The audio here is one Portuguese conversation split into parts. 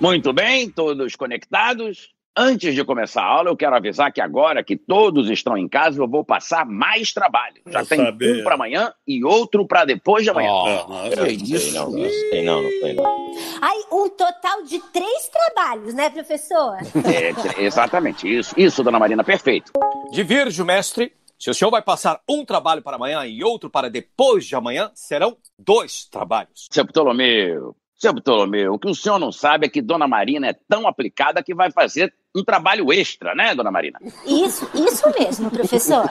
Muito bem, todos conectados. Antes de começar a aula, eu quero avisar que agora que todos estão em casa, eu vou passar mais trabalho. Já Eu tem sabia. um para amanhã e outro para depois de amanhã. Não, isso? Não, não, sei não, não sei não. Ai, um total de três trabalhos, né, professor? É, exatamente, isso. Isso, dona Marina, perfeito. Divirjo, mestre. Se o senhor vai passar um trabalho para amanhã e outro para depois de amanhã, serão dois trabalhos. Seu Ptolomeu, seu Ptolomeu, o que o senhor não sabe é que dona Marina é tão aplicada que vai fazer um trabalho extra, né, dona Marina? Isso, isso mesmo, professor.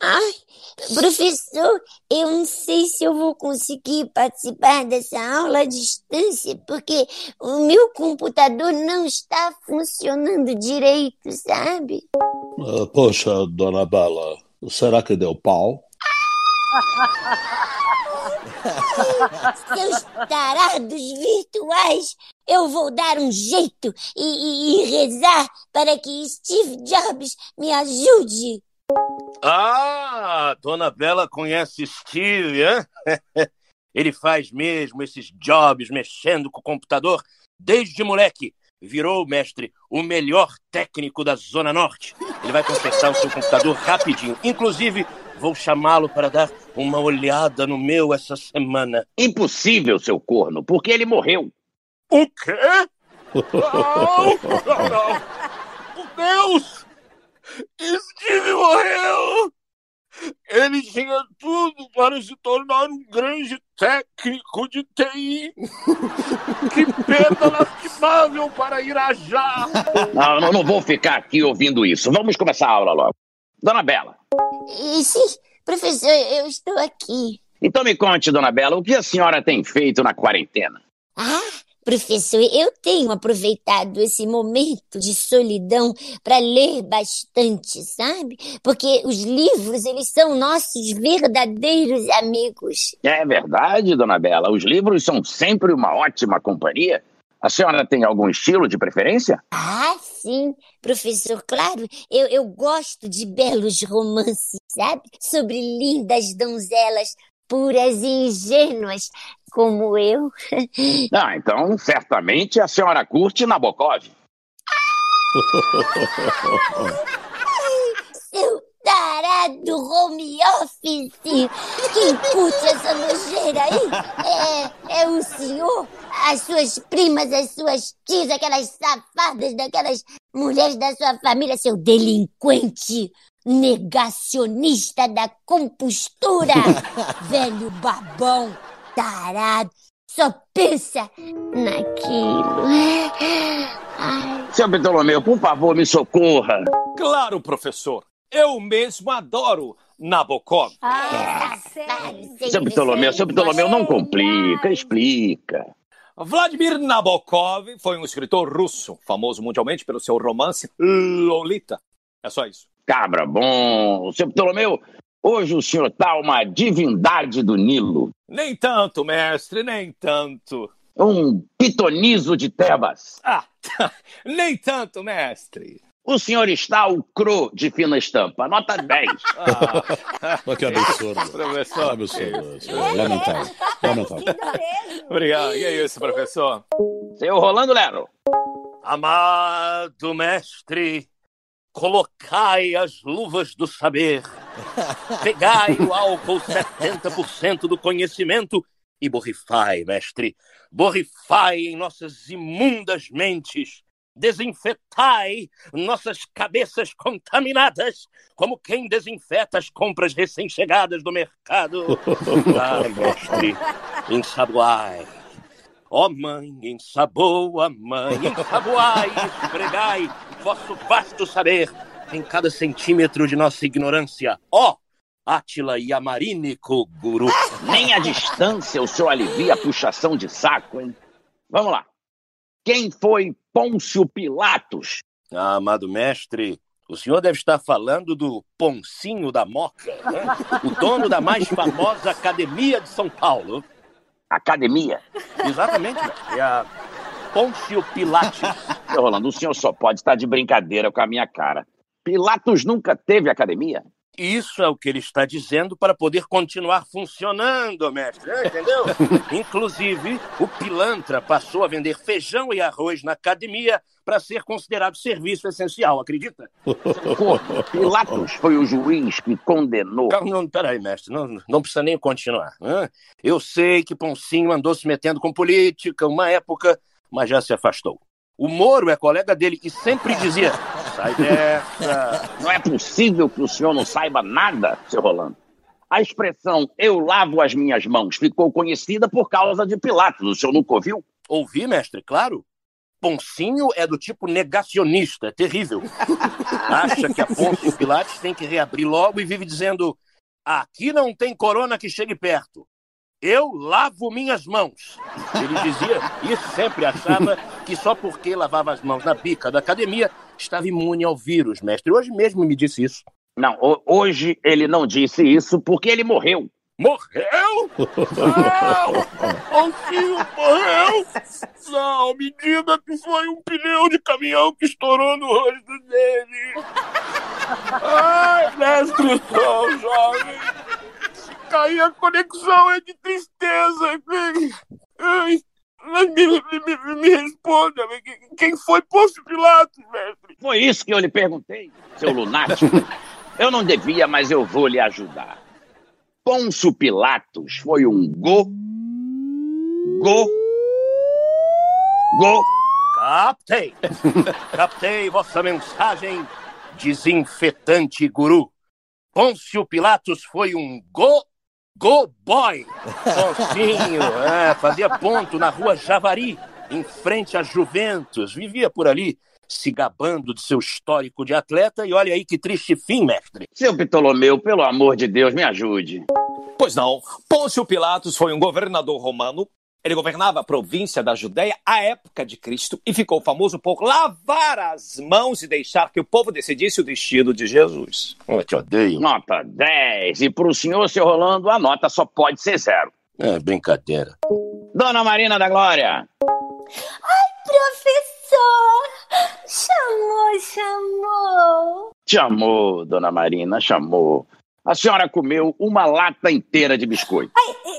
Ai, professor, eu não sei se eu vou conseguir participar dessa aula à distância, porque o meu computador não está funcionando direito, sabe? Ah, Poxa, dona Bela, será que deu pau? Seus tarados virtuais, eu vou dar um jeito e, e- e rezar para que Steve Jobs me ajude. Ah, Dona Bela conhece Steve, hein? Ele faz mesmo esses jobs mexendo com o computador desde moleque. Virou, mestre, o melhor técnico da Zona Norte. Ele vai consertar o seu computador rapidinho. Inclusive, vou chamá-lo para dar uma olhada no meu essa semana. Impossível, seu corno, porque ele morreu. O quê? Não, não, não. Oh, Deus! Steve morreu! Ele tinha tudo para se tornar um grande técnico de TI. Que perda lastimável para Irajá! Não, não, não vou ficar aqui ouvindo isso. Vamos começar a aula logo. Dona Bela, sim, professor, eu estou aqui. então me conte, dona Bela, o que a senhora tem feito na quarentena? Ah, professor, eu tenho aproveitado esse momento de solidão para ler bastante, sabe? Porque os livros, eles são nossos verdadeiros amigos. É verdade, dona Bela, os livros são sempre uma ótima companhia. A senhora tem algum estilo de preferência? Ah, sim, professor, claro, eu, eu gosto de belos romances, sabe? Sobre lindas donzelas puras e ingênuas, como eu. Ah, então certamente a senhora curte Nabokov. Seu tarado home office! Quem curte essa nojeira aí é, é o senhor, as suas primas, as suas tias, aquelas safadas daquelas mulheres da sua família, seu delinquente, negacionista da compostura, velho babão, tarado, só pensa naquilo. Ai. Seu Ptolomeu, por favor, me socorra. Claro, professor. Eu mesmo adoro Nabokov. Ah, sério. Seu Ptolomeu, seu Ptolomeu, não complica, explica. Vladimir Nabokov foi um escritor russo, famoso mundialmente pelo seu romance Lolita. É só isso. Cabra bom. Seu Ptolomeu, hoje o senhor tá uma divindade do Nilo. Nem tanto, mestre, nem tanto. Um pitonizo de Tebas. Ah, nem tanto, mestre. O senhor está o cro de fina estampa, nota 10. Ah, Olha que absurdo. professor. Absurdo. é Lamentável. Lamentável. Lindo mesmo. Obrigado. E é isso, professor? Seu Rolando Lero. Amado mestre, colocai as luvas do saber, pegai o álcool 70% do conhecimento e borrifai, mestre, borrifai em nossas imundas mentes, desinfetai nossas cabeças contaminadas, como quem desinfeta as compras recém-chegadas do mercado. Ah, mestre, ensaboai. Ó mãe, ensaboa, mãe, ensaboai esfregai vosso vasto saber em cada centímetro de nossa ignorância. Ó, Átila e Amarínico, guru. Nem a distância o senhor alivia a puxação de saco, hein? Vamos lá. Quem foi Pôncio Pilatos? Ah, amado mestre, o senhor deve estar falando do Poncinho da Moca, né? o dono da mais famosa academia de São Paulo. Academia. Exatamente. É a Pôncio Pilates. Seu Rolando, o senhor só pode estar de brincadeira com a minha cara. Pilatos nunca teve academia? Isso é o que ele está dizendo para poder continuar funcionando, mestre. É, entendeu? Inclusive, o pilantra passou a vender feijão e arroz na academia para ser considerado serviço essencial, acredita? Pilatos foi o juiz que condenou. Não, não, peraí, mestre, não, não precisa nem continuar. né? Eu sei que Poncinho andou se metendo com política uma época, mas já se afastou. O Moro é colega dele e sempre dizia: sai dessa. Não é possível que o senhor não saiba nada, seu Rolando. A expressão eu lavo as minhas mãos ficou conhecida por causa de Pilatos. O senhor nunca ouviu? Ouvi, mestre, claro. Poncinho é do tipo negacionista, é terrível. Acha que a Pôncio Pilatos tem que reabrir logo e vive dizendo: aqui não tem corona que chegue perto. Eu lavo minhas mãos. Ele dizia e sempre achava que só porque lavava as mãos na bica da academia estava imune ao vírus, mestre. Hoje mesmo me disse isso. Não, ho- hoje ele não disse isso porque ele morreu. Morreu? Não! Poncinho morreu? Não, me diga que foi um pneu de caminhão que estourou no rosto dele. Ai, mestre, sou jovem. Cair a conexão é de tristeza. Ai, mas me, me, me, me responda, quem foi Pôncio Pilatos, mestre? Foi isso que eu lhe perguntei, seu lunático. Eu não devia, mas eu vou lhe ajudar. Pôncio Pilatos foi um go. Go. Go. Captei! Captei vossa mensagem, desinfetante guru. Pôncio Pilatos foi um go. Go boy! Poncinho, é, fazia ponto na rua Javari, em frente a Juventus. Vivia por ali, se gabando de seu histórico de atleta. E olha aí que triste fim, mestre. Seu Ptolomeu, pelo amor de Deus, me ajude. Pois não. Pôncio Pilatos foi um governador romano. Ele governava a província da Judéia à época de Cristo e ficou famoso por lavar as mãos e deixar que o povo decidisse o destino de Jesus. Eu te odeio. Nota 10. E para o senhor, seu Rolando, a nota só pode ser zero. É brincadeira. Dona Marina da Glória. Professor! Chamou, chamou. Chamou, dona Marina, chamou. A senhora comeu uma lata inteira de biscoito.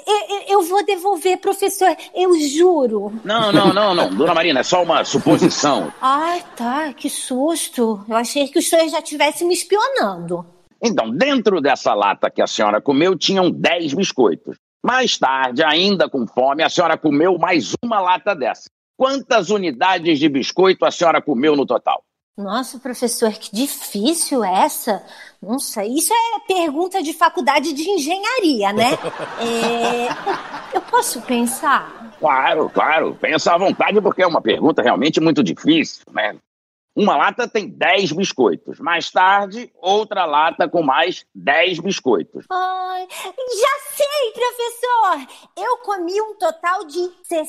Eu, eu- eu vou devolver, professor, eu juro. Não, não, não, não. Dona Marina, é só uma suposição. Ai, tá, que susto. Eu achei que o senhor já estivesse me espionando. Então, dentro dessa lata que a senhora comeu, tinham 10 biscoitos. Mais tarde, ainda com fome, a senhora comeu mais uma lata dessa. Quantas unidades de biscoito a senhora comeu no total? Nossa, professor, que difícil essa. Nossa, isso é pergunta de faculdade de engenharia, né? É, eu posso pensar? Claro, claro. Pensa à vontade, porque é uma pergunta realmente muito difícil, né? Uma lata tem 10 biscoitos. Mais tarde, outra lata com mais 10 biscoitos. Ai, já sei, professor! Eu comi um total de 60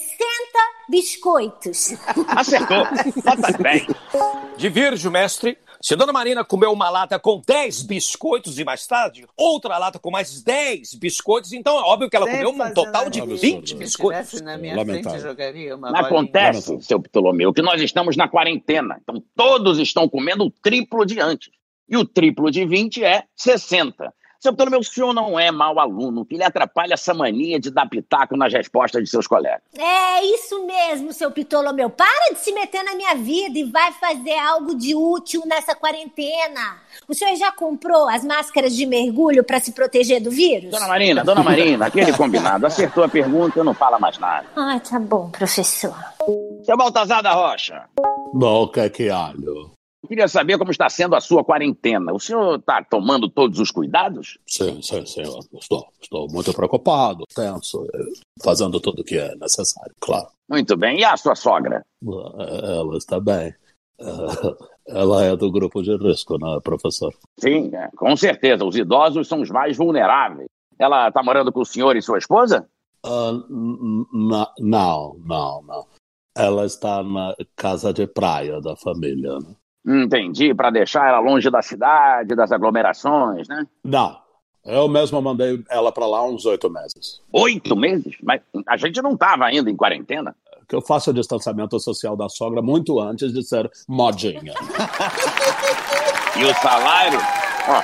biscoitos. Acertou. Nota 10. Divirjo, mestre. Se Dona Marina comeu uma lata com 10 biscoitos e mais tarde, outra lata com mais 10 biscoitos, então é óbvio que ela comeu um total de absurdo. 20 Se biscoitos. estivesse na minha Lamentável. frente, jogaria uma acontece, seu Ptolomeu, que nós estamos na quarentena. Então, todos estão comendo o triplo de antes. E o triplo de 20 é 60. Seu Ptolomeu, o senhor não é mau aluno, que lhe atrapalha essa mania de dar pitaco nas respostas de seus colegas. É isso mesmo, seu Ptolomeu. Para de se meter na minha vida e vai fazer algo de útil nessa quarentena. O senhor já comprou as máscaras de mergulho para se proteger do vírus? Dona Marina, dona Marina, aquele combinado. Acertou a pergunta, não fala mais nada. Ah, tá bom, professor. Seu Baltazar da Rocha, Bom, o que é que alho? Queria saber como está sendo a sua quarentena. O senhor está tomando todos os cuidados? Sim, sim, sim. Estou, estou muito preocupado, tenso, fazendo tudo o que é necessário, claro. Muito bem. E a sua sogra? Eh, Ela está bem. Eh, Ela é do grupo de risco, né, professor? Sim, é, com certeza. Os idosos são os mais vulneráveis. Ela está morando com o senhor e sua esposa? N- não, não, não. Ela está na casa de praia da família. Né? Entendi, para deixar ela longe da cidade, das aglomerações, né? Não, eu mesmo mandei ela para lá uns oito meses. Oito meses? Mas a gente não estava ainda em quarentena. Que eu faço o distanciamento social da sogra muito antes de ser modinha. E o salário? Ó,